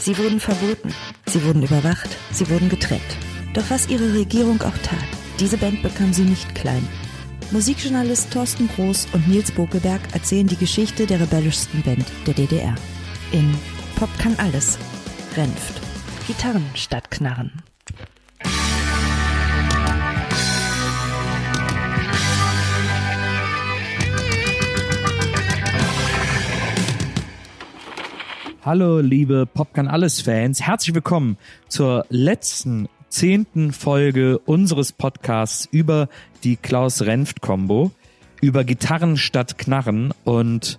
Sie wurden verboten, sie wurden überwacht, sie wurden getrennt. Doch was ihre Regierung auch tat, diese Band bekam sie nicht klein. Musikjournalist Thorsten Groß und Nils Bokelberg erzählen die Geschichte der rebellischsten Band der DDR. In Pop kann alles. Renft. Gitarren statt Knarren. Hallo, liebe Pop kann alles Fans. Herzlich willkommen zur letzten zehnten Folge unseres Podcasts über die Klaus Renft Combo, über Gitarren statt Knarren und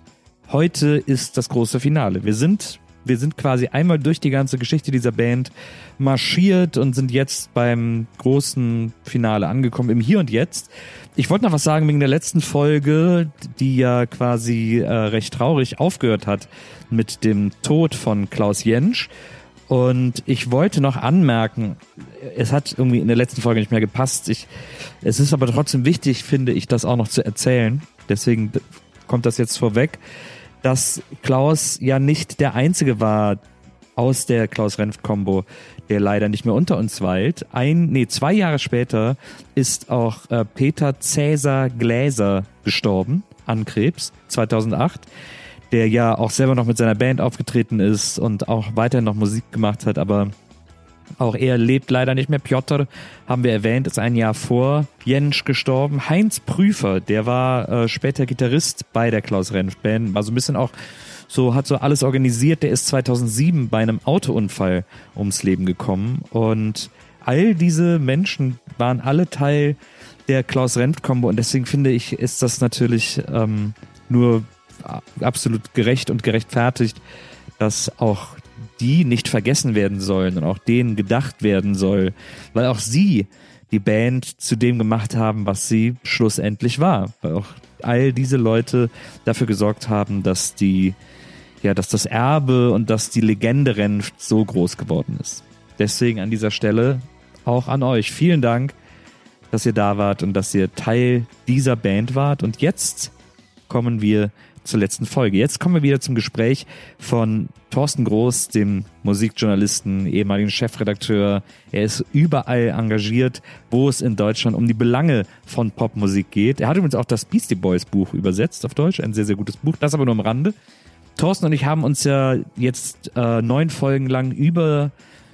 heute ist das große Finale. Wir sind wir sind quasi einmal durch die ganze Geschichte dieser Band marschiert und sind jetzt beim großen Finale angekommen, im Hier und Jetzt. Ich wollte noch was sagen wegen der letzten Folge, die ja quasi äh, recht traurig aufgehört hat mit dem Tod von Klaus Jentsch. Und ich wollte noch anmerken, es hat irgendwie in der letzten Folge nicht mehr gepasst. Ich, es ist aber trotzdem wichtig, finde ich, das auch noch zu erzählen. Deswegen kommt das jetzt vorweg, dass Klaus ja nicht der Einzige war aus der Klaus-Renft-Kombo, der leider nicht mehr unter uns weilt. Ein, nee, zwei Jahre später ist auch äh, Peter Cäsar Gläser gestorben an Krebs, 2008 der ja auch selber noch mit seiner Band aufgetreten ist und auch weiterhin noch Musik gemacht hat, aber auch er lebt leider nicht mehr. Piotr, haben wir erwähnt, ist ein Jahr vor Jensch gestorben. Heinz Prüfer, der war äh, später Gitarrist bei der Klaus Renf Band, war so ein bisschen auch so, hat so alles organisiert. Der ist 2007 bei einem Autounfall ums Leben gekommen und all diese Menschen waren alle Teil der Klaus Renf Combo und deswegen finde ich, ist das natürlich ähm, nur absolut gerecht und gerechtfertigt, dass auch die nicht vergessen werden sollen und auch denen gedacht werden soll, weil auch sie die Band zu dem gemacht haben, was sie schlussendlich war, weil auch all diese Leute dafür gesorgt haben, dass die ja, dass das Erbe und dass die Legende Renft so groß geworden ist. Deswegen an dieser Stelle auch an euch vielen Dank, dass ihr da wart und dass ihr Teil dieser Band wart. Und jetzt kommen wir zur letzten Folge. Jetzt kommen wir wieder zum Gespräch von Thorsten Groß, dem Musikjournalisten, ehemaligen Chefredakteur. Er ist überall engagiert, wo es in Deutschland um die Belange von Popmusik geht. Er hat übrigens auch das Beastie Boys Buch übersetzt auf Deutsch, ein sehr, sehr gutes Buch, das aber nur am Rande. Thorsten und ich haben uns ja jetzt äh, neun Folgen lang über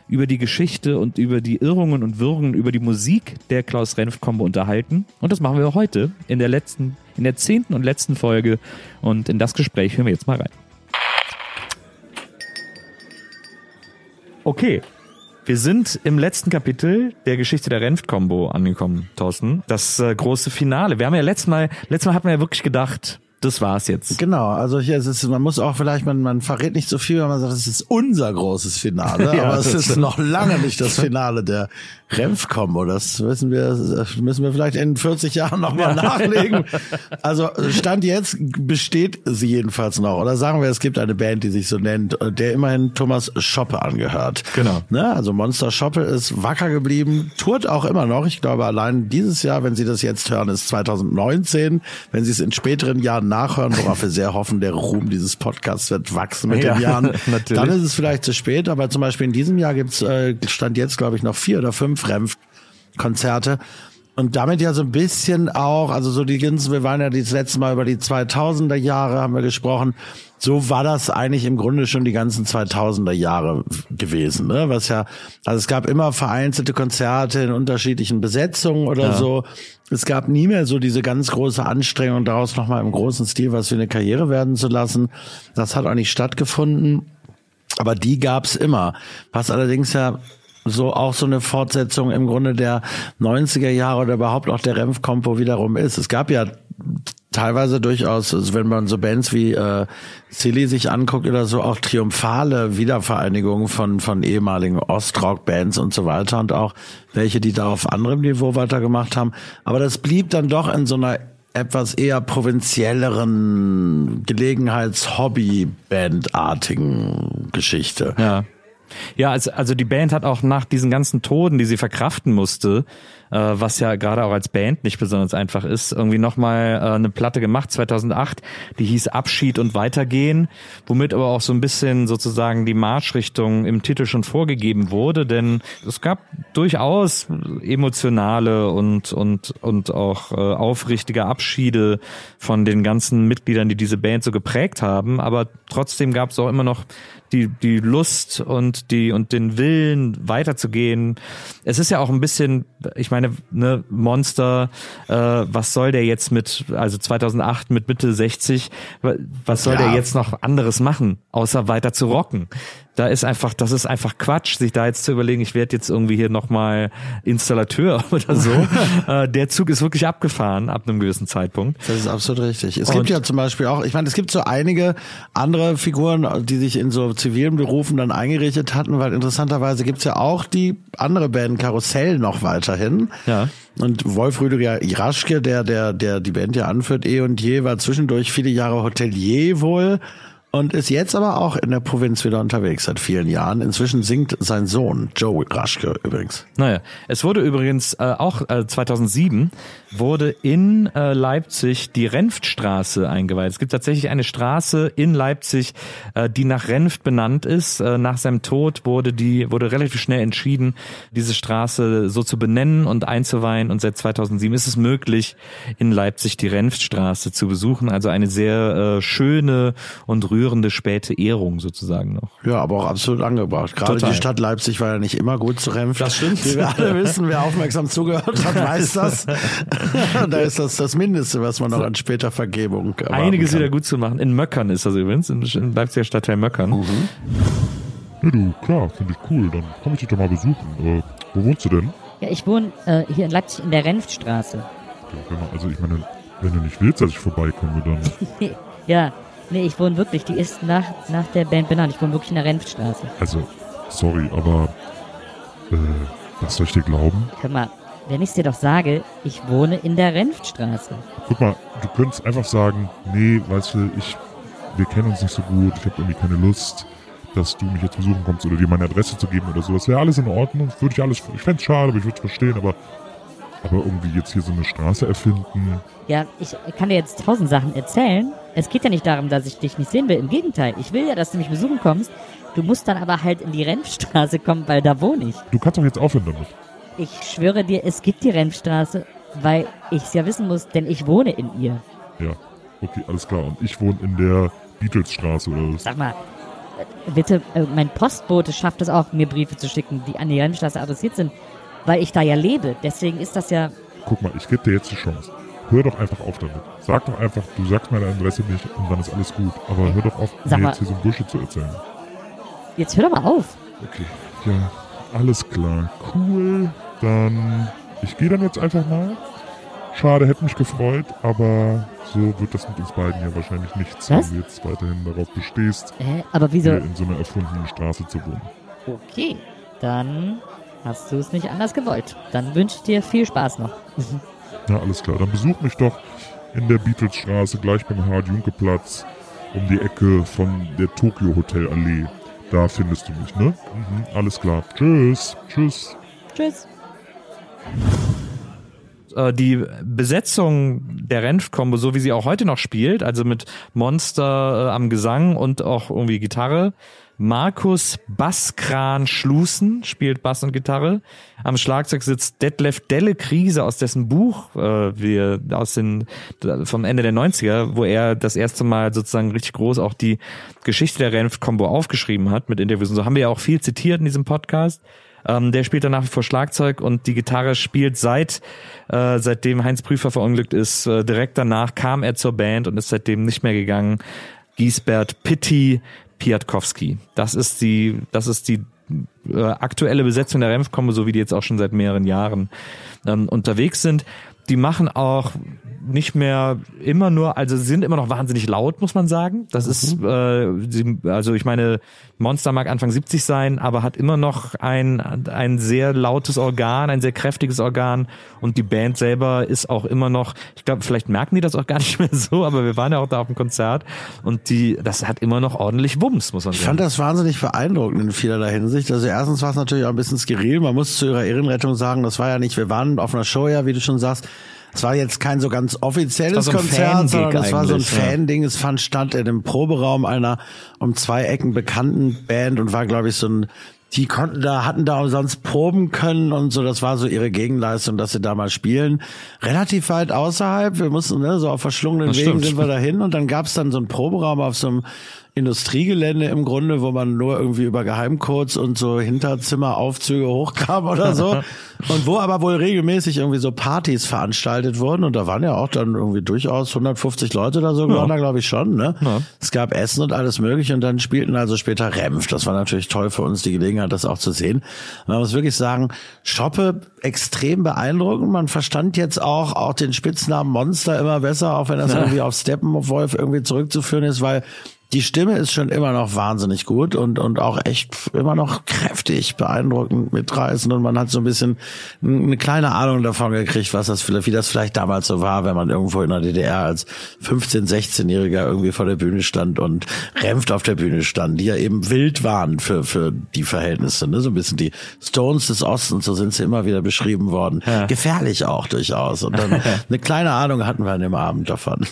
über die Geschichte und über die Irrungen und Wirrungen über die Musik der Klaus Renf Combo unterhalten. Und das machen wir heute in der letzten, in der zehnten und letzten Folge. Und in das Gespräch hören wir jetzt mal rein. Okay. Wir sind im letzten Kapitel der Geschichte der Renft-Kombo angekommen, Thorsten. Das äh, große Finale. Wir haben ja letztes Mal, letztes Mal hatten wir ja wirklich gedacht, das war's jetzt. Genau, also hier ist es, man muss auch vielleicht, man, man verrät nicht so viel, wenn man sagt, es ist unser großes Finale, ja, aber es ist noch lange nicht das Finale der Renf-Kombo. Das wissen wir, das müssen wir vielleicht in 40 Jahren nochmal nachlegen. Also Stand jetzt besteht sie jedenfalls noch. Oder sagen wir, es gibt eine Band, die sich so nennt, der immerhin Thomas Schoppe angehört. Genau. Ne? Also Monster Schoppe ist wacker geblieben, tourt auch immer noch. Ich glaube, allein dieses Jahr, wenn Sie das jetzt hören, ist 2019. Wenn Sie es in späteren Jahren nachhören, worauf wir sehr hoffen, der Ruhm dieses Podcasts wird wachsen mit ja, den Jahren. Natürlich. Dann ist es vielleicht zu spät, aber zum Beispiel in diesem Jahr gibt's äh, Stand jetzt, glaube ich, noch vier oder fünf Renf-Konzerte. Und damit ja so ein bisschen auch, also so die ganzen, wir waren ja das letzte Mal über die 2000er Jahre, haben wir gesprochen. So war das eigentlich im Grunde schon die ganzen 2000er Jahre gewesen, ne? Was ja, also es gab immer vereinzelte Konzerte in unterschiedlichen Besetzungen oder ja. so. Es gab nie mehr so diese ganz große Anstrengung, daraus nochmal im großen Stil was für eine Karriere werden zu lassen. Das hat auch nicht stattgefunden. Aber die gab's immer. Was allerdings ja so auch so eine Fortsetzung im Grunde der 90er Jahre oder überhaupt auch der Renf-Kompo wiederum ist. Es gab ja teilweise durchaus, also wenn man so Bands wie äh, Silly sich anguckt oder so, auch triumphale Wiedervereinigungen von, von ehemaligen Ostrock-Bands und so weiter und auch welche, die da auf anderem Niveau weitergemacht haben. Aber das blieb dann doch in so einer etwas eher provinzielleren Gelegenheits-Hobby-Bandartigen Geschichte. Ja. Ja, also, also die Band hat auch nach diesen ganzen Toden, die sie verkraften musste, äh, was ja gerade auch als Band nicht besonders einfach ist, irgendwie nochmal äh, eine Platte gemacht, 2008, die hieß Abschied und Weitergehen, womit aber auch so ein bisschen sozusagen die Marschrichtung im Titel schon vorgegeben wurde, denn es gab durchaus emotionale und, und, und auch äh, aufrichtige Abschiede von den ganzen Mitgliedern, die diese Band so geprägt haben, aber trotzdem gab es auch immer noch die, die Lust und die, und den Willen weiterzugehen. Es ist ja auch ein bisschen, ich meine, ne, Monster, äh, was soll der jetzt mit, also 2008 mit Mitte 60, was soll ja. der jetzt noch anderes machen, außer weiter zu rocken? Da ist einfach, das ist einfach Quatsch, sich da jetzt zu überlegen, ich werde jetzt irgendwie hier nochmal Installateur oder so. äh, der Zug ist wirklich abgefahren ab einem gewissen Zeitpunkt. Das ist absolut richtig. Es Und gibt ja zum Beispiel auch, ich meine, es gibt so einige andere Figuren, die sich in so zivilen Berufen dann eingerichtet hatten, weil interessanterweise gibt's ja auch die andere Band Karussell noch weiterhin. Ja. Und Wolf Rüdiger Iraschke, der, der, der die Band ja anführt, eh und je, war zwischendurch viele Jahre Hotelier wohl und ist jetzt aber auch in der Provinz wieder unterwegs seit vielen Jahren. Inzwischen singt sein Sohn, Joe Raschke übrigens. Naja, es wurde übrigens äh, auch äh, 2007 wurde in äh, Leipzig die Renftstraße eingeweiht. Es gibt tatsächlich eine Straße in Leipzig, äh, die nach Renft benannt ist. Äh, nach seinem Tod wurde die wurde relativ schnell entschieden, diese Straße so zu benennen und einzuweihen. Und seit 2007 ist es möglich, in Leipzig die Renftstraße zu besuchen. Also eine sehr äh, schöne und rührende späte Ehrung sozusagen noch. Ja, aber auch absolut angebracht. Gerade Total. die Stadt Leipzig war ja nicht immer gut zu Renft. Das stimmt. Wie wir alle wissen, wer aufmerksam zugehört hat, weiß das. da ist das das Mindeste, was man noch an später Vergebung Einiges kann. wieder gut zu machen. In Möckern ist das übrigens, in Leipziger Stadtteil Möckern. Mhm. Ja, du, klar, finde ich cool. Dann komme ich dich doch mal besuchen. Äh, wo wohnst du denn? Ja, ich wohne äh, hier in Leipzig in der Renftstraße. Ja, genau. Also ich meine, wenn du nicht willst, dass ich vorbeikomme, dann... ja, nee, ich wohne wirklich. Die ist nach, nach der Band benannt. Ich wohne wirklich in der Renftstraße. Also, sorry, aber... Äh, was soll ich dir glauben? Hör mal, wenn ich dir doch sage, ich wohne in der Renftstraße. Guck mal, du könntest einfach sagen, nee, weißt du, ich, wir kennen uns nicht so gut, ich habe irgendwie keine Lust, dass du mich jetzt besuchen kommst oder dir meine Adresse zu geben oder so. Das wäre alles in Ordnung, würde ich alles, ich fände es schade, aber ich würde es verstehen, aber, aber irgendwie jetzt hier so eine Straße erfinden. Ja, ich kann dir jetzt tausend Sachen erzählen. Es geht ja nicht darum, dass ich dich nicht sehen will. Im Gegenteil, ich will ja, dass du mich besuchen kommst. Du musst dann aber halt in die Renfstraße kommen, weil da wohne ich. Du kannst doch jetzt aufhören damit. Ich schwöre dir, es gibt die Renfstraße, weil ich es ja wissen muss, denn ich wohne in ihr. Ja, okay, alles klar. Und ich wohne in der Beatlesstraße oder was? Sag mal, bitte, äh, mein Postbote schafft es auch, mir Briefe zu schicken, die an die Renfstraße adressiert sind, weil ich da ja lebe. Deswegen ist das ja. Guck mal, ich gebe dir jetzt die Chance. Hör doch einfach auf damit. Sag doch einfach, du sagst meine Adresse nicht und dann ist alles gut. Aber hör doch auf, Sag mir mal, jetzt hier so ein Bullshit zu erzählen. Jetzt hör doch mal auf. Okay, ja, alles klar. Cool. Dann, ich gehe dann jetzt einfach mal. Schade, hätte mich gefreut, aber so wird das mit uns beiden ja wahrscheinlich nichts, Was? wenn du jetzt weiterhin darauf bestehst, äh, aber wieso? hier in so einer erfundenen Straße zu wohnen. Okay, dann hast du es nicht anders gewollt. Dann wünsche ich dir viel Spaß noch. ja, alles klar. Dann besuch mich doch in der Beatlesstraße, gleich beim Hard-Junke-Platz, um die Ecke von der Tokyo Hotel Allee. Da findest du mich, ne? Mhm, alles klar. Tschüss. Tschüss. Tschüss. Äh, die Besetzung der Renf-Kombo, so wie sie auch heute noch spielt, also mit Monster äh, am Gesang und auch irgendwie Gitarre. Markus Basskran Schlusen spielt Bass und Gitarre. Am Schlagzeug sitzt Detlef Delle Krise aus dessen Buch, äh, wir aus den vom Ende der 90er, wo er das erste Mal sozusagen richtig groß auch die Geschichte der Renf-Kombo aufgeschrieben hat mit Interviews. Und so haben wir ja auch viel zitiert in diesem Podcast. Ähm, der spielt dann nach wie vor Schlagzeug und die Gitarre spielt seit äh, seitdem Heinz Prüfer verunglückt ist. Äh, direkt danach kam er zur Band und ist seitdem nicht mehr gegangen. Giesbert Pitti Piatkowski. Das ist die, das ist die äh, aktuelle Besetzung der Renf-Kombo, so wie die jetzt auch schon seit mehreren Jahren ähm, unterwegs sind. Die machen auch nicht mehr immer nur, also sie sind immer noch wahnsinnig laut, muss man sagen. Das ist, äh, sie, also ich meine, Monster mag Anfang 70 sein, aber hat immer noch ein, ein sehr lautes Organ, ein sehr kräftiges Organ und die Band selber ist auch immer noch, ich glaube, vielleicht merken die das auch gar nicht mehr so, aber wir waren ja auch da auf dem Konzert und die, das hat immer noch ordentlich Wumms, muss man Ich sagen. fand das wahnsinnig beeindruckend in vielerlei Hinsicht. Also erstens war es natürlich auch ein bisschen skurril. Man muss zu ihrer Ehrenrettung sagen, das war ja nicht, wir waren auf einer Show ja, wie du schon sagst. Es war jetzt kein so ganz offizielles so Konzert, sondern es war so ein. Fan-Ding. Es fand statt in dem Proberaum einer um zwei Ecken bekannten Band und war, glaube ich, so ein die konnten da, hatten da umsonst proben können und so, das war so ihre Gegenleistung, dass sie da mal spielen. Relativ weit außerhalb, wir mussten, ne, so auf verschlungenen Das Wegen stimmt. sind wir dahin und dann gab's dann so einen Proberaum auf so einem Industriegelände im Grunde, wo man nur irgendwie über Geheimcodes und so Hinterzimmeraufzüge hochkam oder so. Und wo aber wohl regelmäßig irgendwie so Partys veranstaltet wurden. Und da waren ja auch dann irgendwie durchaus 150 Leute oder so, waren da glaube ich schon. Ne? Ja. Es gab Essen und alles mögliche und dann spielten also später Remf. Das war natürlich toll für uns, die Gelegenheit, das auch zu sehen. Und man muss wirklich sagen, Schoppe extrem beeindruckend. Man verstand jetzt auch, auch den Spitznamen Monster immer besser, auch wenn das irgendwie auf Steppenwolf irgendwie zurückzuführen ist, weil die Stimme ist schon immer noch wahnsinnig gut und, und auch echt immer noch kräftig, beeindruckend, mitreißend und man hat so ein bisschen eine kleine Ahnung davon gekriegt, was das vielleicht, wie das vielleicht damals so war, wenn man irgendwo in der DDR als 15-, 16-Jähriger irgendwie vor der Bühne stand und Remft auf der Bühne stand, die ja eben wild waren für, für die Verhältnisse, ne? so ein bisschen die Stones des Ostens, so sind sie immer wieder beschrieben worden. Gefährlich auch durchaus und dann eine kleine Ahnung hatten wir an dem Abend davon.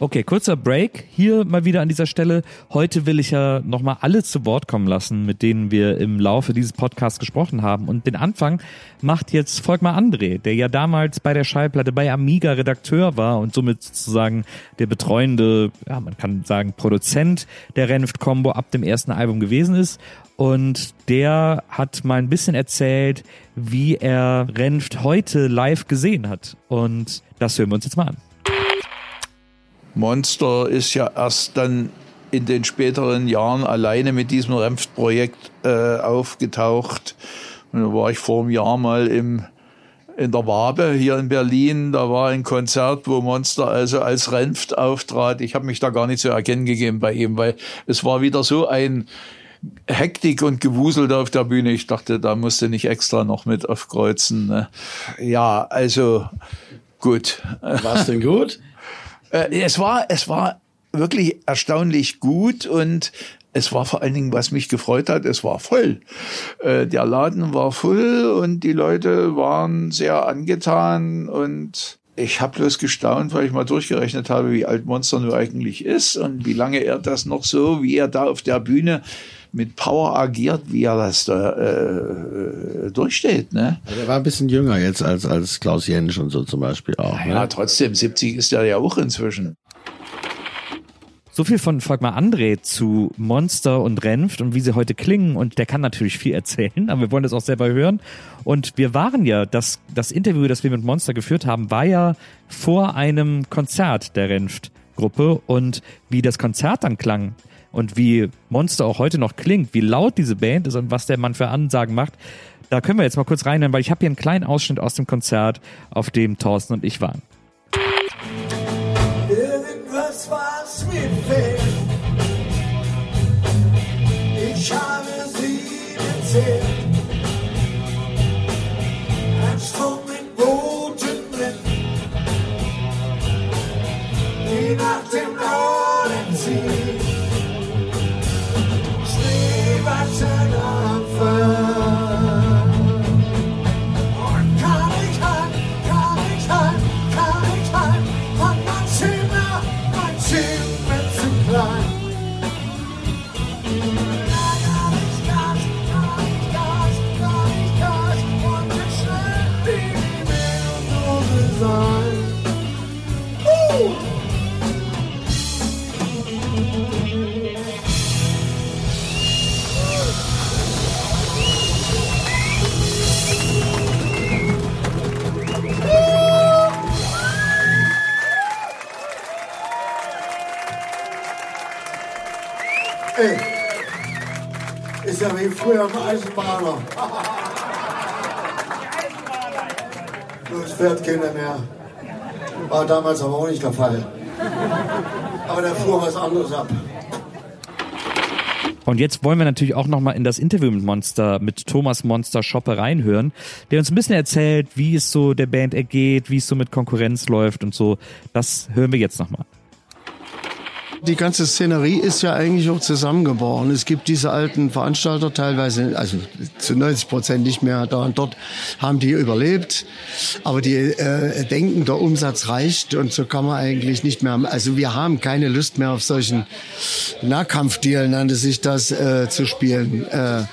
Okay, kurzer Break hier mal wieder an dieser Stelle. Heute will ich ja nochmal alle zu Wort kommen lassen, mit denen wir im Laufe dieses Podcasts gesprochen haben. Und den Anfang macht jetzt Volkmar André, der ja damals bei der Schallplatte bei Amiga Redakteur war und somit sozusagen der betreuende, ja, man kann sagen, Produzent der Renft-Kombo ab dem ersten Album gewesen ist. Und der hat mal ein bisschen erzählt, wie er Renft heute live gesehen hat. Und das hören wir uns jetzt mal an. Monster ist ja erst dann in den späteren Jahren alleine mit diesem Renft-Projekt äh, aufgetaucht. Und da war ich vor einem Jahr mal im, in der Wabe hier in Berlin. Da war ein Konzert, wo Monster also als Renft auftrat. Ich habe mich da gar nicht zu erkennen gegeben bei ihm, weil es war wieder so ein Hektik und Gewusel da auf der Bühne. Ich dachte, da musste nicht extra noch mit aufkreuzen. Ne? Ja, also gut. War's denn gut? Äh, es war, es war wirklich erstaunlich gut und es war vor allen Dingen, was mich gefreut hat, es war voll. Äh, der Laden war voll und die Leute waren sehr angetan und ich habe bloß gestaunt, weil ich mal durchgerechnet habe, wie alt Monster nur eigentlich ist und wie lange er das noch so, wie er da auf der Bühne mit Power agiert, wie er das da äh, durchsteht. Ne? Also er war ein bisschen jünger jetzt als, als Klaus Jentsch und so zum Beispiel auch. Ja, Ne? trotzdem, 70 ist er ja auch inzwischen. So viel von Volkmar André zu Monster und Renft und wie sie heute klingen. Und der kann natürlich viel erzählen, aber wir wollen das auch selber hören. Und wir waren ja, das, das Interview, das wir mit Monster geführt haben, war ja vor einem Konzert der Renft-Gruppe. Und wie das Konzert dann klang und wie Monster auch heute noch klingt, wie laut diese Band ist und was der Mann für Ansagen macht, da können wir jetzt mal kurz reinhören, weil ich habe hier einen kleinen Ausschnitt aus dem Konzert, auf dem Thorsten und ich waren. Ey, ist ja wie früher ein Eisenbahner. Es fährt keiner mehr. War damals aber auch nicht der Fall. Aber da fuhr was anderes ab. Und jetzt wollen wir natürlich auch nochmal in das Interview mit Monster, mit Thomas Monster Schoppe reinhören, der uns ein bisschen erzählt, wie es so der Band ergeht, wie es so mit Konkurrenz läuft und so. Das hören wir jetzt nochmal. Die ganze Szenerie ist ja eigentlich auch zusammengebaut. Es gibt diese alten Veranstalter teilweise, also zu 90 Prozent nicht mehr da und dort haben die überlebt. Aber die äh, denken, der Umsatz reicht und so kann man eigentlich nicht mehr. Also wir haben keine Lust mehr auf solchen Nahkampfdeal, nannte sich das, äh, zu spielen. Äh,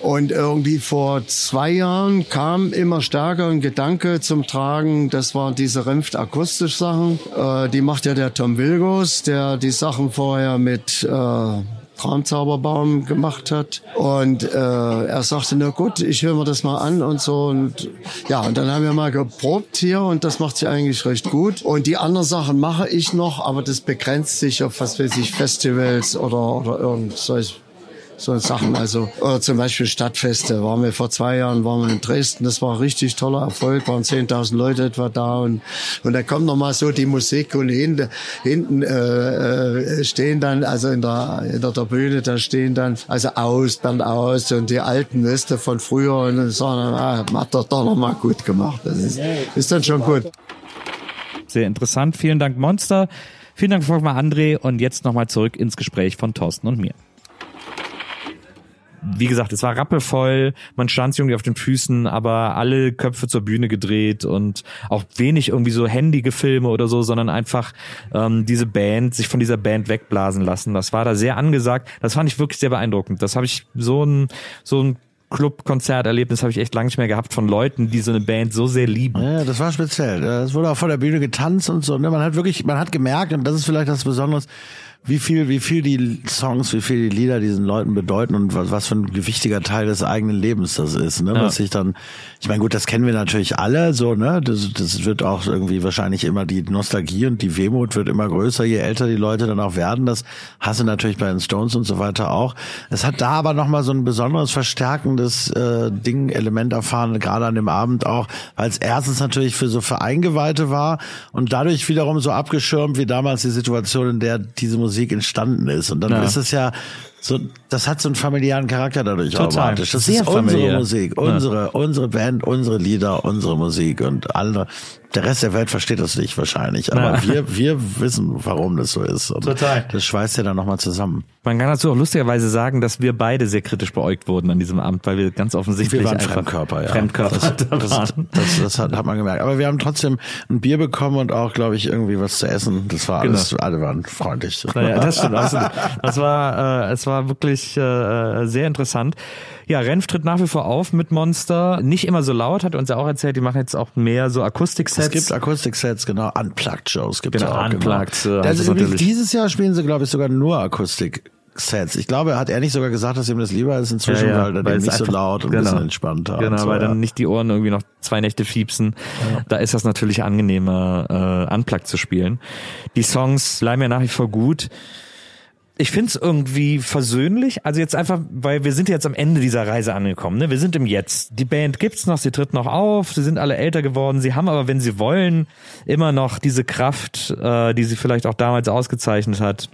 und irgendwie vor zwei Jahren kam immer stärker ein Gedanke zum Tragen. Das waren diese Renft akustisch Sachen. Äh, die macht ja der Tom Wilgos, der die Sachen vorher mit äh, Traumzauberbaum gemacht hat. Und äh, er sagte, na gut, ich höre mir das mal an und so. Und ja, und dann haben wir mal geprobt hier und das macht sich eigentlich recht gut. Und die anderen Sachen mache ich noch, aber das begrenzt sich auf, was weiß ich, Festivals oder, oder irgend solch so Sachen. Also oder zum Beispiel Stadtfeste. Waren wir vor zwei Jahren waren wir in Dresden. Das war ein richtig toller Erfolg. Waren 10.000 Leute etwa da und und da kommt noch mal so die Musik und hinten hinten äh, äh, stehen dann also in der in der, Bühne da stehen dann also aus Bernd aus und die alten Weste von früher und dann sagen ah, hat er doch noch mal gut gemacht. Das ist, ist dann schon gut. Sehr interessant. Vielen Dank, Monster. Vielen Dank, Volkmar André. Und jetzt nochmal zurück ins Gespräch von Thorsten und mir. Wie gesagt, es war rappelvoll, man stand irgendwie auf den Füßen, aber alle Köpfe zur Bühne gedreht und auch wenig irgendwie so händige Filme oder so, sondern einfach ähm, diese Band, sich von dieser Band wegblasen lassen. Das war da sehr angesagt. Das fand ich wirklich sehr beeindruckend. Das habe ich so ein, so ein Club-Konzerterlebnis habe ich echt lange nicht mehr gehabt von Leuten, die so eine Band so sehr lieben. Ja, das war speziell. Es wurde auch vor der Bühne getanzt und so. Ne? Man hat wirklich, man hat gemerkt, und das ist vielleicht das Besondere, wie viel, wie viel die Songs, wie viel die Lieder diesen Leuten bedeuten und was, was für ein wichtiger Teil des eigenen Lebens das ist, ne? Ja. Was sich dann, ich meine, gut, das kennen wir natürlich alle, so, ne? Das, das wird auch irgendwie wahrscheinlich immer die Nostalgie und die Wehmut wird immer größer, je älter die Leute dann auch werden. Das hast du natürlich bei den Stones und so weiter auch. Es hat da aber nochmal so ein besonderes verstärkendes äh, Ding, Element erfahren, gerade an dem Abend auch, weil es erstens natürlich für so für Eingeweihte war und dadurch wiederum so abgeschirmt wie damals die Situation, in der diese Musik entstanden ist. Und dann Ja. ist es ja so, das hat so einen familiären Charakter dadurch Total. automatisch. Das Sehr ist unsere familiär. Musik, Ja. unsere, unsere Band, unsere Lieder, unsere Musik und alle. Der Rest der Welt versteht das nicht wahrscheinlich, aber Ja. wir, wir wissen, warum das so ist. Und Total. Das schweißt ja dann nochmal zusammen. Man kann dazu auch lustigerweise sagen, dass wir beide sehr kritisch beäugt wurden an diesem Abend, weil wir ganz offensichtlich Wir waren einfach Fremdkörper, ja. Fremdkörper Das, da das, das, das hat, hat man gemerkt. Aber wir haben trotzdem ein Bier bekommen und auch, glaube ich, irgendwie was zu essen. Das war alles, Genau. alle waren freundlich. Naja, das stimmt absolut. Das war, äh, es war wirklich äh, sehr interessant. Ja, Renf tritt nach wie vor auf mit Monster. Nicht immer so laut, hat er uns ja auch erzählt. Die machen jetzt auch mehr so Akustik-Sets. Es gibt Akustik-Sets, genau, Unplugged-Shows gibt es Genau, auch. Unplugged, äh, Genau. Das ist übrigens, dieses Jahr spielen sie, glaube ich, sogar nur Akustik-Sets. Ich glaube, hat er nicht sogar gesagt, dass ihm das lieber ist inzwischen, Ja, ja, weil er weil es nicht so laut und ein genau. bisschen entspannter. Genau, so, weil ja. dann nicht die Ohren irgendwie noch zwei Nächte fiepsen. Da ist das natürlich angenehmer, äh, unplugged zu spielen. Die Songs bleiben ja nach wie vor gut. Ich find's irgendwie versöhnlich. Also jetzt einfach, weil wir sind jetzt am Ende dieser Reise angekommen. Ne? Wir sind im Jetzt. Die Band gibt's noch, sie tritt noch auf, sie sind alle älter geworden. Sie haben aber, wenn sie wollen, immer noch diese Kraft, äh, die sie vielleicht auch damals ausgezeichnet hat.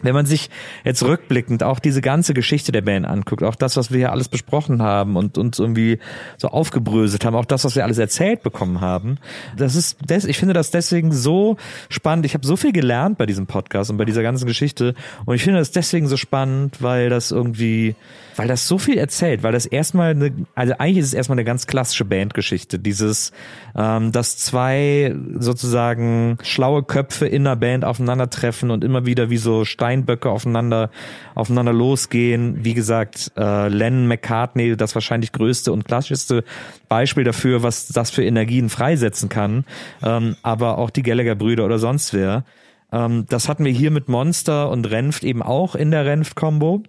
Wenn man sich jetzt rückblickend auch diese ganze Geschichte der Band anguckt, auch das, was wir hier alles besprochen haben und uns irgendwie so aufgebröselt haben, auch das, was wir alles erzählt bekommen haben, das ist, des, ich finde das deswegen so spannend. Ich habe so viel gelernt bei diesem Podcast und bei dieser ganzen Geschichte und ich finde das deswegen so spannend, weil das irgendwie, weil das so viel erzählt, weil das erstmal eine, also eigentlich ist es erstmal eine ganz klassische Bandgeschichte, dieses, ähm, dass zwei sozusagen schlaue Köpfe in einer Band aufeinandertreffen und immer wieder wie so Steinböcke aufeinander, aufeinander losgehen. Wie gesagt, äh, Lennon McCartney, das wahrscheinlich größte und klassischste Beispiel dafür, was das für Energien freisetzen kann, ähm, aber auch die Gallagher-Brüder oder sonst wer. Ähm, das hatten wir hier mit Monster und Renft eben auch in der Renft-Kombo.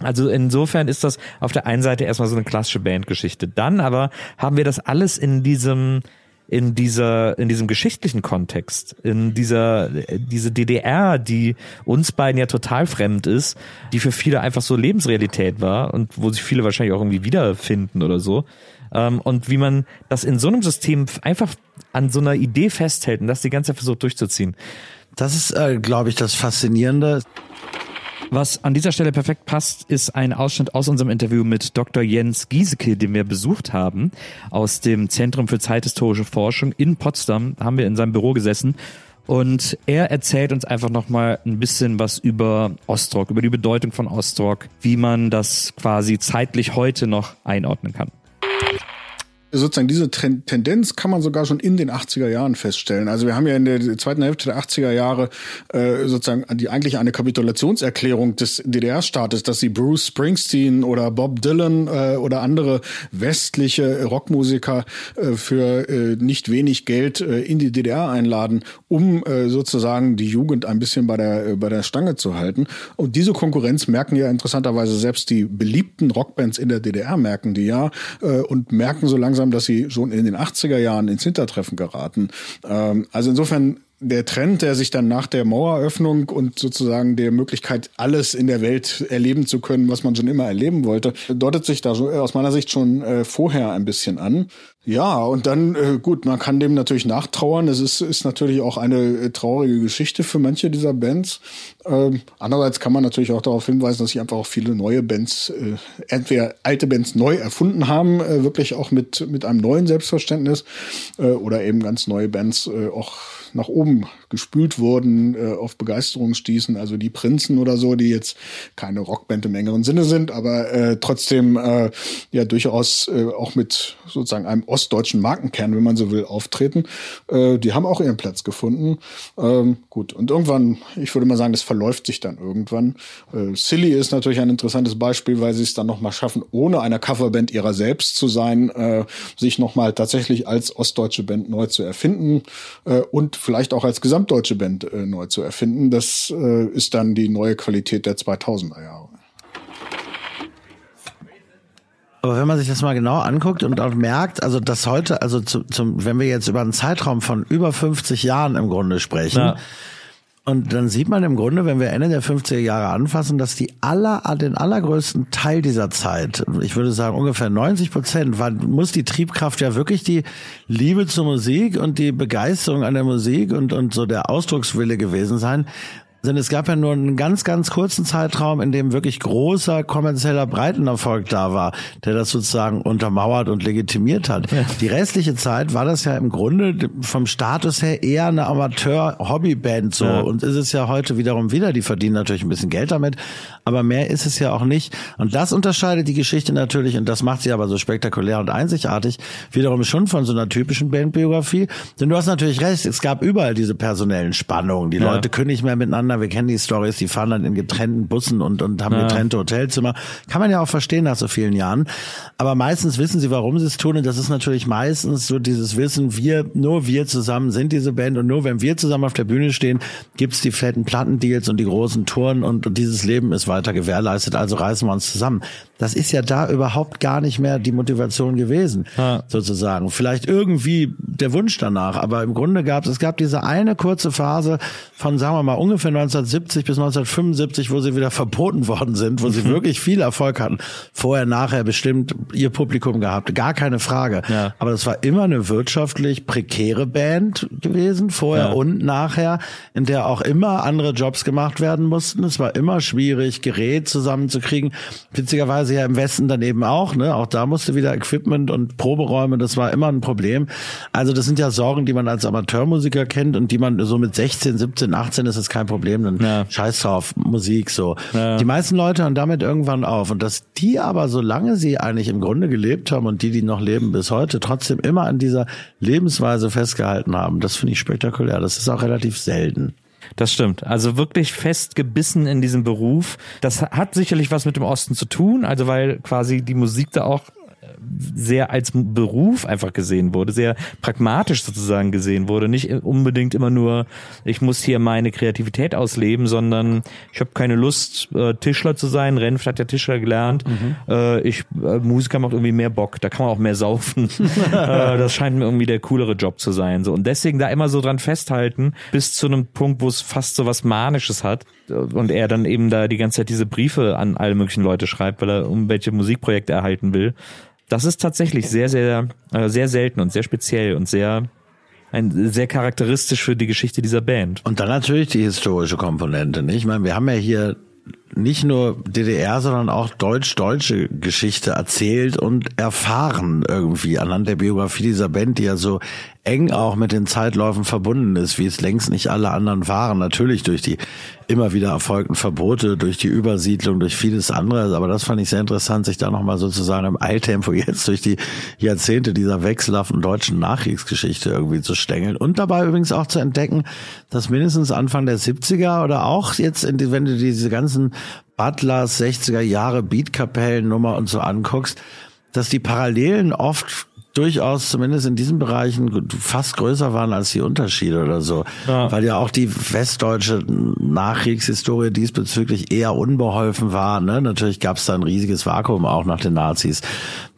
Also insofern ist das auf der einen Seite erstmal so eine klassische Bandgeschichte. Dann aber haben wir das alles in diesem in dieser, in diesem geschichtlichen Kontext, in dieser, diese DDR, die uns beiden ja total fremd ist, die für viele einfach so Lebensrealität war und wo sich viele wahrscheinlich auch irgendwie wiederfinden oder so. Ähm, und wie man das in so einem System einfach an so einer Idee festhält und das die ganze Zeit versucht durchzuziehen. Das ist, äh, glaube ich, das Faszinierende. Was an dieser Stelle perfekt passt, ist ein Ausschnitt aus unserem Interview mit Dr. Jens Giesecke, den wir besucht haben, aus dem Zentrum für zeithistorische Forschung in Potsdam, haben wir in seinem Büro gesessen. Und er erzählt uns einfach nochmal ein bisschen was über Ostrock, über die Bedeutung von Ostrock, wie man das quasi zeitlich heute noch einordnen kann. Sozusagen diese Tendenz kann man sogar schon in den 80er Jahren feststellen. Also wir haben ja in der zweiten Hälfte der 80er Jahre äh, sozusagen die eigentlich eine Kapitulationserklärung des DDR-Staates, dass sie Bruce Springsteen oder Bob Dylan äh, oder andere westliche Rockmusiker äh, für äh, nicht wenig Geld äh, in die DDR einladen, um äh, sozusagen die Jugend ein bisschen bei der äh, bei der Stange zu halten. Und diese Konkurrenz merken ja interessanterweise selbst die beliebten Rockbands in der DDR merken die ja äh, und merken so langsam, dass sie schon in den 80er Jahren ins Hintertreffen geraten. Ähm, also insofern der Trend, der sich dann nach der Maueröffnung und sozusagen der Möglichkeit, alles in der Welt erleben zu können, was man schon immer erleben wollte, deutet sich da so, äh, aus meiner Sicht schon äh, vorher ein bisschen an. Ja, und dann, äh, gut, man kann dem natürlich nachtrauern. Es ist, ist natürlich auch eine äh, traurige Geschichte für manche dieser Bands. Ähm, andererseits kann man natürlich auch darauf hinweisen, dass sich einfach auch viele neue Bands, äh, entweder alte Bands neu erfunden haben, äh, wirklich auch mit, mit einem neuen Selbstverständnis, äh, oder eben ganz neue Bands äh, auch nach oben gespült wurden, äh, auf Begeisterung stießen. Also die Prinzen oder so, die jetzt keine Rockband im engeren Sinne sind, aber äh, trotzdem äh, ja durchaus äh, auch mit sozusagen einem ostdeutschen Markenkern, wenn man so will, auftreten. Äh, die haben auch ihren Platz gefunden. Ähm, gut, und irgendwann, ich würde mal sagen, das verläuft sich dann irgendwann. Äh, Silly ist natürlich ein interessantes Beispiel, weil sie es dann nochmal schaffen, ohne eine Coverband ihrer selbst zu sein, äh, sich nochmal tatsächlich als ostdeutsche Band neu zu erfinden äh, und vielleicht auch als gesamtdeutsche Band äh, neu zu erfinden. Das äh, ist dann die neue Qualität der 2000er Jahre. Aber wenn man sich das mal genau anguckt und auch merkt, also dass heute, also zu, zum, wenn wir jetzt über einen Zeitraum von über 50 Jahren im Grunde sprechen, Ja. Und dann sieht man im Grunde, wenn wir Ende der 50er Jahre anfassen, dass die aller, den allergrößten Teil dieser Zeit, ich würde sagen ungefähr 90 Prozent, war, muss die Triebkraft ja wirklich die Liebe zur Musik und die Begeisterung an der Musik und, und so der Ausdruckswille gewesen sein. Denn es gab ja nur einen ganz, ganz kurzen Zeitraum, in dem wirklich großer kommerzieller Breitenerfolg da war, der das sozusagen untermauert und legitimiert hat. Die restliche Zeit war das ja im Grunde vom Status her eher eine Amateur-Hobbyband so. Ja. Und ist es ja heute wiederum wieder. Die verdienen natürlich ein bisschen Geld damit, aber mehr ist es ja auch nicht. Und das unterscheidet die Geschichte natürlich, und das macht sie aber so spektakulär und einzigartig, wiederum schon von so einer typischen Bandbiografie. Denn du hast natürlich recht, es gab überall diese personellen Spannungen. Die Ja. Leute können nicht mehr miteinander, wir kennen die Stories, die fahren dann in getrennten Bussen und, und haben getrennte Hotelzimmer. Kann man ja auch verstehen nach so vielen Jahren. Aber meistens wissen sie, warum sie es tun. Und das ist natürlich meistens so dieses Wissen, wir, nur wir zusammen sind diese Band und nur wenn wir zusammen auf der Bühne stehen, gibt's die fetten Plattendeals und die großen Touren und, und dieses Leben ist weiter gewährleistet, also reißen wir uns zusammen. Das ist ja da überhaupt gar nicht mehr die Motivation gewesen, Ja. sozusagen. Vielleicht irgendwie der Wunsch danach, aber im Grunde gab es, es gab diese eine kurze Phase von, sagen wir mal, ungefähr 1970 bis 1975, wo sie wieder verboten worden sind, wo sie wirklich viel Erfolg hatten. Vorher, nachher bestimmt ihr Publikum gehabt, gar keine Frage. Ja. Aber das war immer eine wirtschaftlich prekäre Band gewesen, vorher Ja. und nachher, in der auch immer andere Jobs gemacht werden mussten. Es war immer schwierig, Gerät zusammenzukriegen. Witzigerweise ja im Westen daneben auch, ne? Auch da musste wieder Equipment und Proberäume, das war immer ein Problem. Also das sind ja Sorgen, die man als Amateurmusiker kennt und die man so mit 16, 17, 18 ist es kein Problem, dann Ja. scheiß drauf, Musik so. Ja. Die meisten Leute hören damit irgendwann auf und dass die aber, solange sie eigentlich im Grunde gelebt haben und die, die noch leben bis heute, trotzdem immer an dieser Lebensweise festgehalten haben, das finde ich spektakulär. Das ist auch relativ selten. Das stimmt. Also wirklich fest gebissen in diesem Beruf. Das hat sicherlich was mit dem Osten zu tun, also weil quasi die Musik da auch sehr als Beruf einfach gesehen wurde, sehr pragmatisch sozusagen gesehen wurde. Nicht unbedingt immer nur, ich muss hier meine Kreativität ausleben, sondern ich habe keine Lust, äh, Tischler zu sein. Renft hat ja Tischler gelernt. Äh, ich, äh, Musiker macht irgendwie mehr Bock, da kann man auch mehr saufen. äh, das scheint mir irgendwie der coolere Job zu sein. So. Und deswegen da immer so dran festhalten, bis zu einem Punkt, wo es fast so was Manisches hat. Und er dann eben da die ganze Zeit diese Briefe an alle möglichen Leute schreibt, weil er irgendwelche Musikprojekte erhalten will. Das ist tatsächlich sehr, sehr, äh, sehr selten und sehr speziell und sehr, ein, sehr charakteristisch für die Geschichte dieser Band. Und dann natürlich die historische Komponente. Nicht? Ich meine, wir haben ja hier nicht nur DDR, sondern auch deutsch-deutsche Geschichte erzählt und erfahren irgendwie anhand der Biografie dieser Band, die ja so eng auch mit den Zeitläufen verbunden ist, wie es längst nicht alle anderen waren. Natürlich durch die immer wieder erfolgten Verbote, durch die Übersiedlung, durch vieles andere. Aber das fand ich sehr interessant, sich da nochmal sozusagen im Eiltempo jetzt durch die Jahrzehnte dieser wechselhaften deutschen Nachkriegsgeschichte irgendwie zu stängeln. Und dabei übrigens auch zu entdecken, dass mindestens Anfang der 70er oder auch jetzt, in wenn du diese ganzen Butlers 60er Jahre Beatkapellennummer und so anguckst, dass die Parallelen oft durchaus zumindest in diesen Bereichen fast größer waren als die Unterschiede oder so. Ja. Weil ja auch die westdeutsche Nachkriegshistorie diesbezüglich eher unbeholfen war. Ne? Natürlich gab es da ein riesiges Vakuum auch nach den Nazis.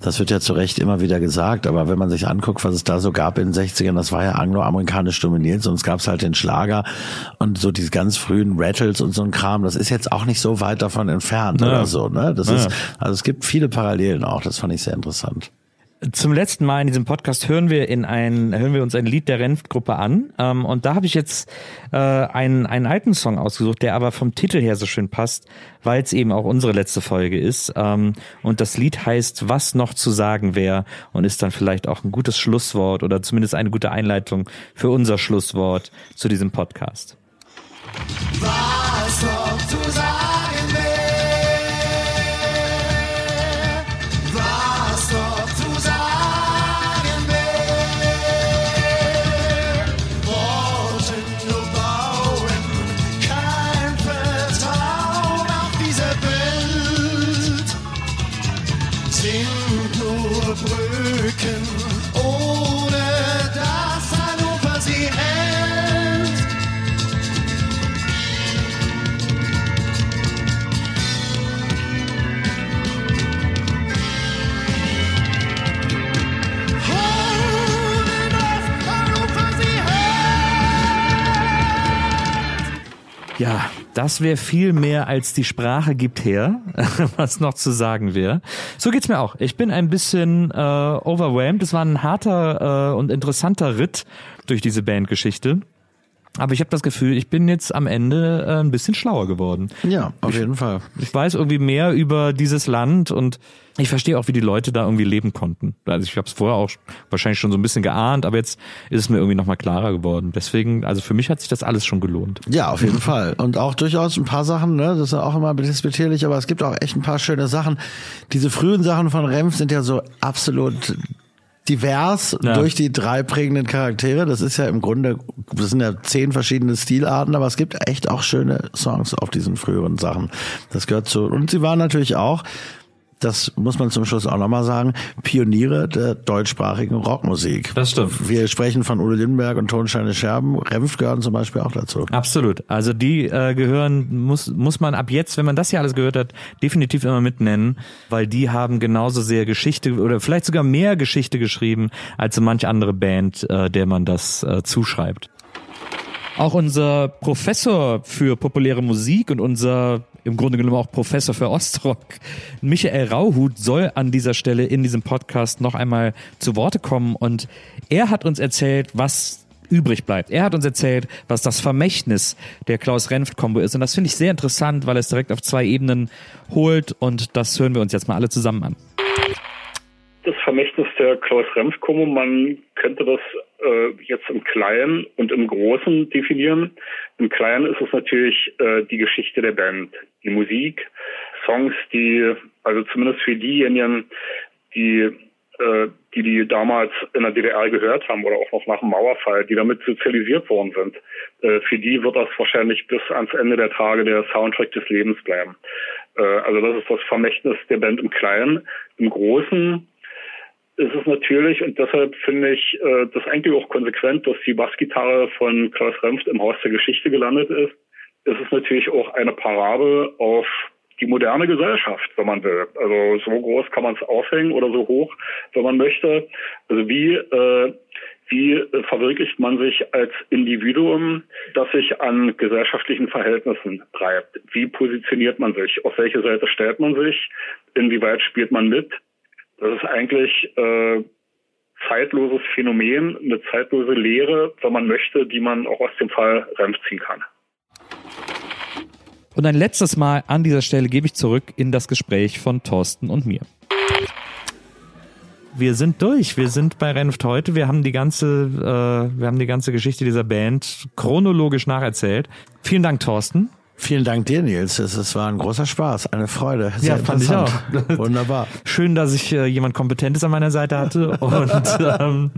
Das wird ja zu Recht immer wieder gesagt. Aber wenn man sich anguckt, was es da so gab in den 60ern, das war ja angloamerikanisch dominiert. Sonst gab es halt den Schlager und so diese ganz frühen Rattles und so ein Kram. Das ist jetzt auch nicht so weit davon entfernt Ja. oder so. Ne? Das Ja. ist, also es gibt viele Parallelen auch. Das fand ich sehr interessant. Zum letzten Mal in diesem Podcast hören wir in ein, hören wir uns ein Lied der Renft-Gruppe an. Ähm, und da habe ich jetzt äh, einen, einen alten Song ausgesucht, der aber vom Titel her so schön passt, weil es eben auch unsere letzte Folge ist. Ähm, und das Lied heißt Was noch zu sagen wäre und ist dann vielleicht auch ein gutes Schlusswort oder zumindest eine gute Einleitung für unser Schlusswort zu diesem Podcast. Was noch zu sagen das wäre viel mehr als die Sprache gibt her, was noch zu sagen wäre. So geht's mir auch. Ich bin ein bisschen äh, overwhelmed. Es war ein harter äh, und interessanter Ritt durch diese Bandgeschichte. Aber ich habe das Gefühl, ich bin jetzt am Ende äh, ein bisschen schlauer geworden. Ja, auf jeden Fall. Ich weiß irgendwie mehr über dieses Land und ich verstehe auch, wie die Leute da irgendwie leben konnten. Also ich habe es vorher auch wahrscheinlich schon so ein bisschen geahnt, aber jetzt ist es mir irgendwie nochmal klarer geworden. Deswegen, also für mich hat sich das alles schon gelohnt. Ja, auf jeden Fall. Und auch durchaus ein paar Sachen, ne, das ist ja auch immer disputierlich, aber es gibt auch echt ein paar schöne Sachen. Diese frühen Sachen von Renf sind ja so absolut divers Ja. durch die drei prägenden Charaktere. Das ist ja im Grunde, das sind ja zehn verschiedene Stilarten, aber es gibt echt auch schöne Songs auf diesen früheren Sachen. Das gehört zu. Und sie waren natürlich auch, das muss man zum Schluss auch nochmal sagen, Pioniere der deutschsprachigen Rockmusik. Das stimmt. Wir sprechen von Udo Lindenberg und Tonsteine Scherben. Renf gehören zum Beispiel auch dazu. Absolut. Also die äh, gehören, muss, muss man ab jetzt, wenn man das hier alles gehört hat, definitiv immer mitnennen, weil die haben genauso sehr Geschichte oder vielleicht sogar mehr Geschichte geschrieben als so manch andere Band, äh, der man das äh, zuschreibt. Auch unser Professor für populäre Musik und unser im Grunde genommen auch Professor für Ostrock, Michael Rauhut, soll an dieser Stelle in diesem Podcast noch einmal zu Worte kommen und er hat uns erzählt, was übrig bleibt. Er hat uns erzählt, was das Vermächtnis der Klaus-Renft-Kombo ist und das finde ich sehr interessant, weil es direkt auf zwei Ebenen holt und das hören wir uns jetzt mal alle zusammen an. das Vermächtnis der Klaus-Renft-Kombo. Man könnte das äh, jetzt im Kleinen und im Großen definieren. Im Kleinen ist es natürlich äh, die Geschichte der Band, die Musik, Songs, die, also zumindest für diejenigen, die äh, die die damals in der DDR gehört haben oder auch noch nach dem Mauerfall, die damit sozialisiert worden sind, äh, für die wird das wahrscheinlich bis ans Ende der Tage der Soundtrack des Lebens bleiben. Äh, also das ist das Vermächtnis der Band im Kleinen. Im Großen ist es natürlich, und deshalb finde ich äh, das eigentlich auch konsequent, dass die Bassgitarre von Klaus Remft im Haus der Geschichte gelandet ist, ist es natürlich auch eine Parabel auf die moderne Gesellschaft, wenn man will. Also so groß kann man es aufhängen oder so hoch, wenn man möchte. Also wie äh, wie verwirklicht man sich als Individuum, das sich an gesellschaftlichen Verhältnissen treibt? Wie positioniert man sich? Auf welche Seite stellt man sich? Inwieweit spielt man mit? Das ist eigentlich äh, zeitloses Phänomen, eine zeitlose Lehre, wenn man möchte, die man auch aus dem Fall ziehen kann. Und ein letztes Mal an dieser Stelle gebe ich zurück in das Gespräch von Thorsten und mir. Wir sind durch. Wir sind bei Renft heute. Wir haben die ganze, äh, wir haben die ganze Geschichte dieser Band chronologisch nacherzählt. Vielen Dank, Thorsten. Vielen Dank dir, Nils. Es, es war ein großer Spaß, eine Freude. Sehr Ja, fand ich interessant. Wunderbar. Schön, dass ich äh, jemand Kompetentes an meiner Seite hatte und ähm,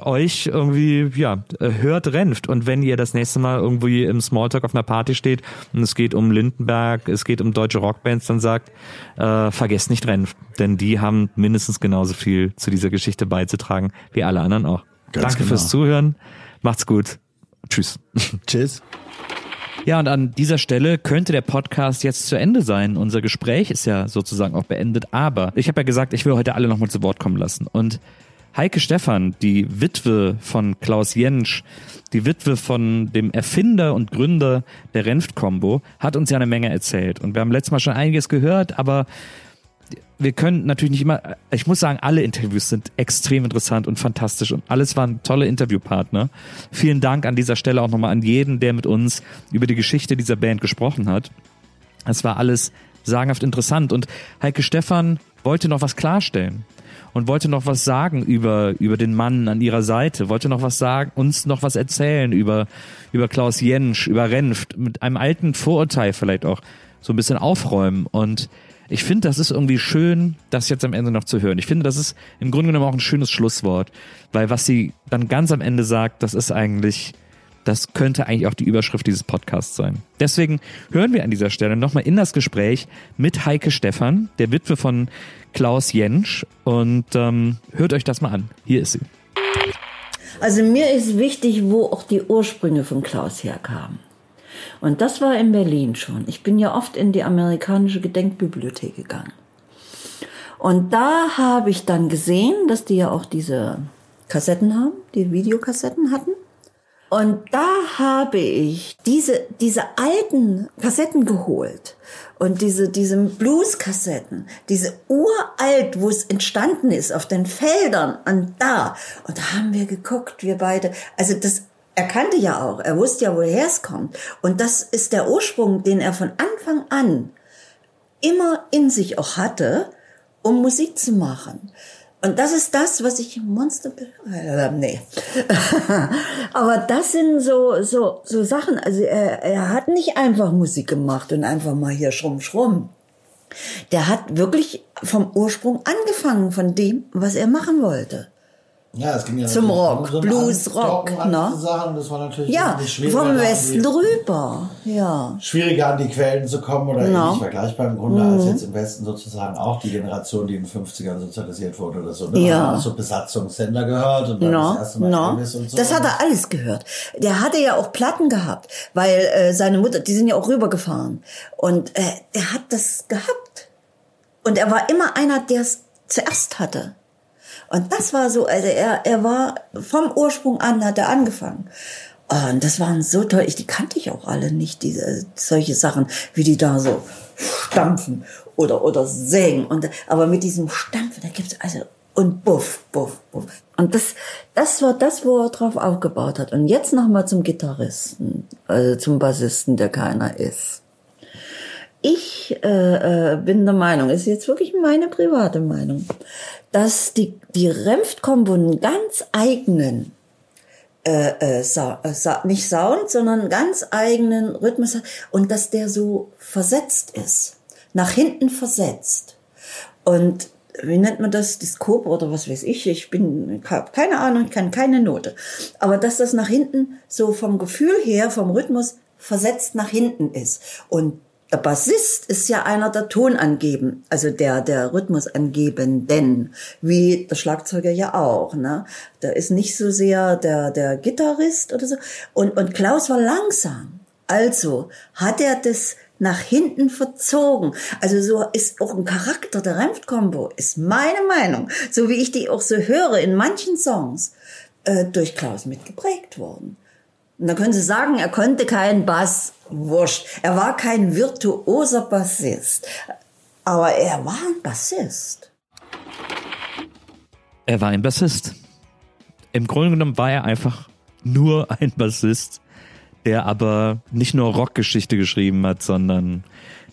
euch irgendwie, ja, äh, hört Renft. Und wenn ihr das nächste Mal irgendwie im Smalltalk auf einer Party steht und es geht um Lindenberg, es geht um deutsche Rockbands, dann sagt, äh, vergesst nicht Renft. Denn die haben mindestens genauso viel zu dieser Geschichte beizutragen wie alle anderen auch. Ganz Danke genau. fürs Zuhören. Macht's gut. Tschüss. Tschüss. Ja, und an dieser Stelle könnte der Podcast jetzt zu Ende sein. Unser Gespräch ist ja sozusagen auch beendet, aber ich habe ja gesagt, ich will heute alle nochmal zu Wort kommen lassen. Und Heike Stephan, die Witwe von Klaus Jentsch, die Witwe von dem Erfinder und Gründer der Renft-Kombo, hat uns ja eine Menge erzählt. Und wir haben letztes Mal schon einiges gehört, aber wir können natürlich nicht immer, ich muss sagen, alle Interviews sind extrem interessant und fantastisch und alles waren tolle Interviewpartner. Vielen Dank an dieser Stelle auch nochmal an jeden, der mit uns über die Geschichte dieser Band gesprochen hat. Es war alles sagenhaft interessant und Heike Stephan wollte noch was klarstellen und wollte noch was sagen über, über den Mann an ihrer Seite, wollte noch was sagen, uns noch was erzählen über, über Klaus Jentsch, über Renft, mit einem alten Vorurteil vielleicht auch so ein bisschen aufräumen und ich finde, das ist irgendwie schön, das jetzt am Ende noch zu hören. Ich finde, das ist im Grunde genommen auch ein schönes Schlusswort, weil was sie dann ganz am Ende sagt, das ist eigentlich, das könnte eigentlich auch die Überschrift dieses Podcasts sein. Deswegen hören wir an dieser Stelle nochmal in das Gespräch mit Heike Stephan, der Witwe von Klaus Jentsch und ähm, hört euch das mal an. Hier ist sie. Also mir ist wichtig, wo auch die Ursprünge von Klaus herkamen. Und das war in Berlin schon. Ich bin ja oft in die amerikanische Gedenkbibliothek gegangen. Und da habe ich dann gesehen, dass die ja auch diese Kassetten haben, die Videokassetten hatten. Und da habe ich diese, diese alten Kassetten geholt. Und diese, diese Blues-Kassetten, diese uralt, wo es entstanden ist, auf den Feldern und da. Und da haben wir geguckt, wir beide. Also das, er kannte ja auch, er wusste ja, woher es kommt. Und das ist der Ursprung, den er von Anfang an immer in sich auch hatte, um Musik zu machen. Und das ist das, was ich Monster, äh, nee. Aber das sind so, so, so Sachen. Also er, er hat nicht einfach Musik gemacht und einfach mal hier schrumm, schrumm. Der hat wirklich vom Ursprung angefangen, von dem, was er machen wollte. Ja, es ging ja Zum Rock, um Blues, Rock, ne? Sachen. Das war natürlich Ja, vom Westen die- rüber. Ja. schwieriger an die Quellen zu kommen oder Genau. ähnlich vergleichbar im Grunde als Mhm. jetzt im Westen sozusagen auch die Generation, die in den 50ern sozialisiert wurde oder so. Ne? Ja. Man hat so Besatzungssender gehört und dann No, das erste Mal no. Elvis und so. Das hat er alles gehört. Der hatte ja auch Platten gehabt, weil äh, seine Mutter, die sind ja auch rübergefahren. Und äh, er hat das gehabt. Und er war immer einer, der es zuerst hatte. Und das war so, also er, er war vom Ursprung an, hat er angefangen. Und das waren so toll, ich, die kannte ich auch alle nicht, diese, solche Sachen, wie die da so stampfen oder, oder sägen. Und, aber mit diesem Stampfen, da gibt's also, und buff, buff, buff. Und das, das war das, wo er drauf aufgebaut hat. Und jetzt nochmal zum Gitarristen, also zum Bassisten, der keiner ist. Ich äh, äh, bin der Meinung, ist jetzt wirklich meine private Meinung, dass die, die Renft-Kombo einen ganz eigenen, äh, äh, Sa äh, Sa nicht Sound, sondern einen ganz eigenen Rhythmus hat und dass der so versetzt ist, nach hinten versetzt. Und wie nennt man das, Diskop oder was weiß ich, ich bin, ich hab keine Ahnung, ich kann keine Note. Aber dass das nach hinten so vom Gefühl her, vom Rhythmus versetzt nach hinten ist. Und Der Bassist ist ja einer der Tonangeben, also der, der Rhythmusangebenden, wie der Schlagzeuger ja auch, ne? Der ist nicht so sehr der, der Gitarrist oder so. Und, und Klaus war langsam. Also hat er das nach hinten verzogen. Also so ist auch ein Charakter der Renft-Kombo, ist meine Meinung, so wie ich die auch so höre in manchen Songs, äh, durch Klaus mitgeprägt worden. Und da können Sie sagen, er konnte keinen Bass, wurscht. Er war kein virtuoser Bassist, aber er war ein Bassist. Er war ein Bassist. Im Grunde genommen war er einfach nur ein Bassist, der aber nicht nur Rockgeschichte geschrieben hat, sondern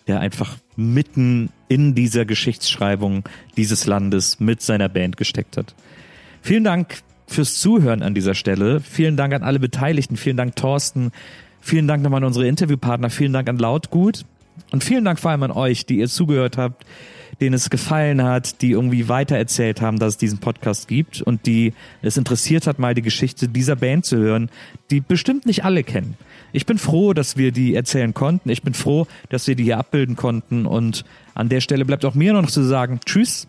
der einfach mitten in dieser Geschichtsschreibung dieses Landes mit seiner Band gesteckt hat. Vielen Dank fürs Zuhören an dieser Stelle. Vielen Dank an alle Beteiligten. Vielen Dank, Thorsten. Vielen Dank nochmal an unsere Interviewpartner. Vielen Dank an Lautgut. Und vielen Dank vor allem an euch, die ihr zugehört habt, denen es gefallen hat, die irgendwie weitererzählt haben, dass es diesen Podcast gibt und die es interessiert hat, mal die Geschichte dieser Band zu hören, die bestimmt nicht alle kennen. Ich bin froh, dass wir die erzählen konnten. Ich bin froh, dass wir die hier abbilden konnten. Und an der Stelle bleibt auch mir noch zu sagen, tschüss,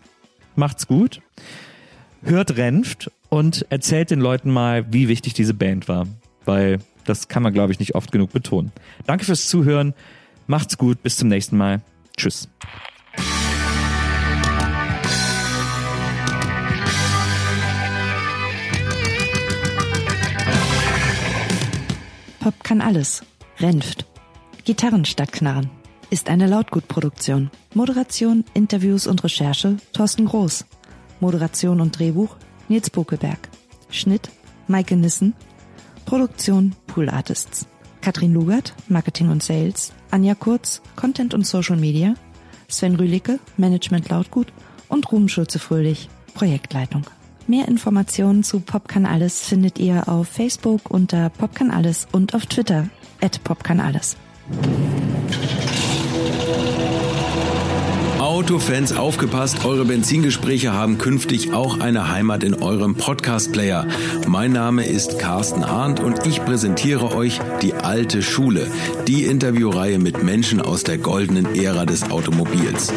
macht's gut, hört Renft und erzählt den Leuten mal, wie wichtig diese Band war. Weil das kann man, glaube ich, nicht oft genug betonen. Danke fürs Zuhören. Macht's gut. Bis zum nächsten Mal. Tschüss. Pop kann alles. Renft. Gitarren statt Knarren. Ist eine Lautgutproduktion. Moderation, Interviews und Recherche Thorsten Groß. Moderation und Drehbuch Nils Bokelberg. Schnitt Maike Nissen. Produktion Pool Artists. Katrin Lugert, Marketing und Sales. Anja Kurz, Content und Social Media. Sven Rühlicke, Management Lautgut. Und Ruben Schulze-Fröhlich, Projektleitung. Mehr Informationen zu Pop kann alles findet ihr auf Facebook unter Pop kann alles und auf Twitter at Pop kann alles. Autofans aufgepasst, eure Benzingespräche haben künftig auch eine Heimat in eurem Podcast-Player. Mein Name ist Carsten Arndt und ich präsentiere euch die alte Schule, die Interviewreihe mit Menschen aus der goldenen Ära des Automobils.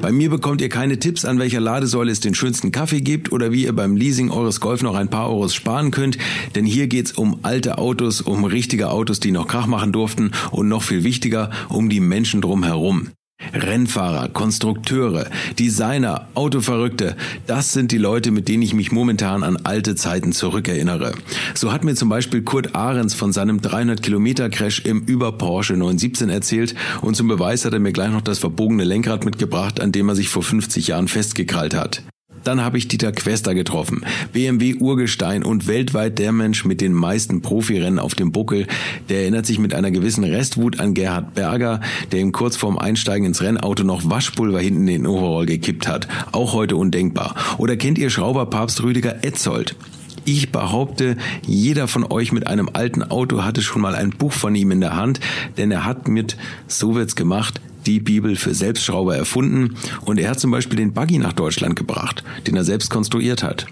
Bei mir bekommt ihr keine Tipps, an welcher Ladesäule es den schönsten Kaffee gibt oder wie ihr beim Leasing eures Golf noch ein paar Euros sparen könnt, denn hier geht's um alte Autos, um richtige Autos, die noch Krach machen durften und noch viel wichtiger, um die Menschen drumherum. Rennfahrer, Konstrukteure, Designer, Autoverrückte, das sind die Leute, mit denen ich mich momentan an alte Zeiten zurückerinnere. So hat mir zum Beispiel Kurt Ahrens von seinem 300 Kilometer Crash im über Porsche 917 erzählt und zum Beweis hat er mir gleich noch das verbogene Lenkrad mitgebracht, an dem er sich vor 50 Jahren festgekrallt hat. Dann habe ich Dieter Quester getroffen, BMW Urgestein und weltweit der Mensch mit den meisten Profirennen auf dem Buckel. Der erinnert sich mit einer gewissen Restwut an Gerhard Berger, der ihm kurz vorm Einsteigen ins Rennauto noch Waschpulver hinten in den Overall gekippt hat. Auch heute undenkbar. Oder kennt ihr Schrauberpapst Rüdiger Etzold? Ich behaupte, jeder von euch mit einem alten Auto hatte schon mal ein Buch von ihm in der Hand, denn er hat mit So wird's gemacht die Bibel für Selbstschrauber erfunden und er hat zum Beispiel den Buggy nach Deutschland gebracht, den er selbst konstruiert hat.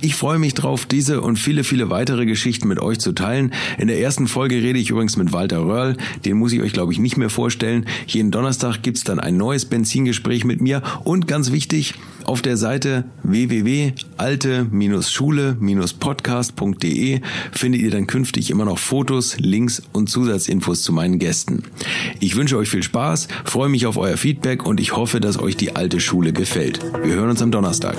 Ich freue mich drauf, diese und viele, viele weitere Geschichten mit euch zu teilen. In der ersten Folge rede ich übrigens mit Walter Röhrl, den muss ich euch glaube ich nicht mehr vorstellen. Jeden Donnerstag gibt's dann ein neues Benzingespräch mit mir und ganz wichtig, auf der Seite www.alte-schule-podcast.de findet ihr dann künftig immer noch Fotos, Links und Zusatzinfos zu meinen Gästen. Ich wünsche euch viel Spaß, freue mich auf euer Feedback und ich hoffe, dass euch die alte Schule gefällt. Wir hören uns am Donnerstag.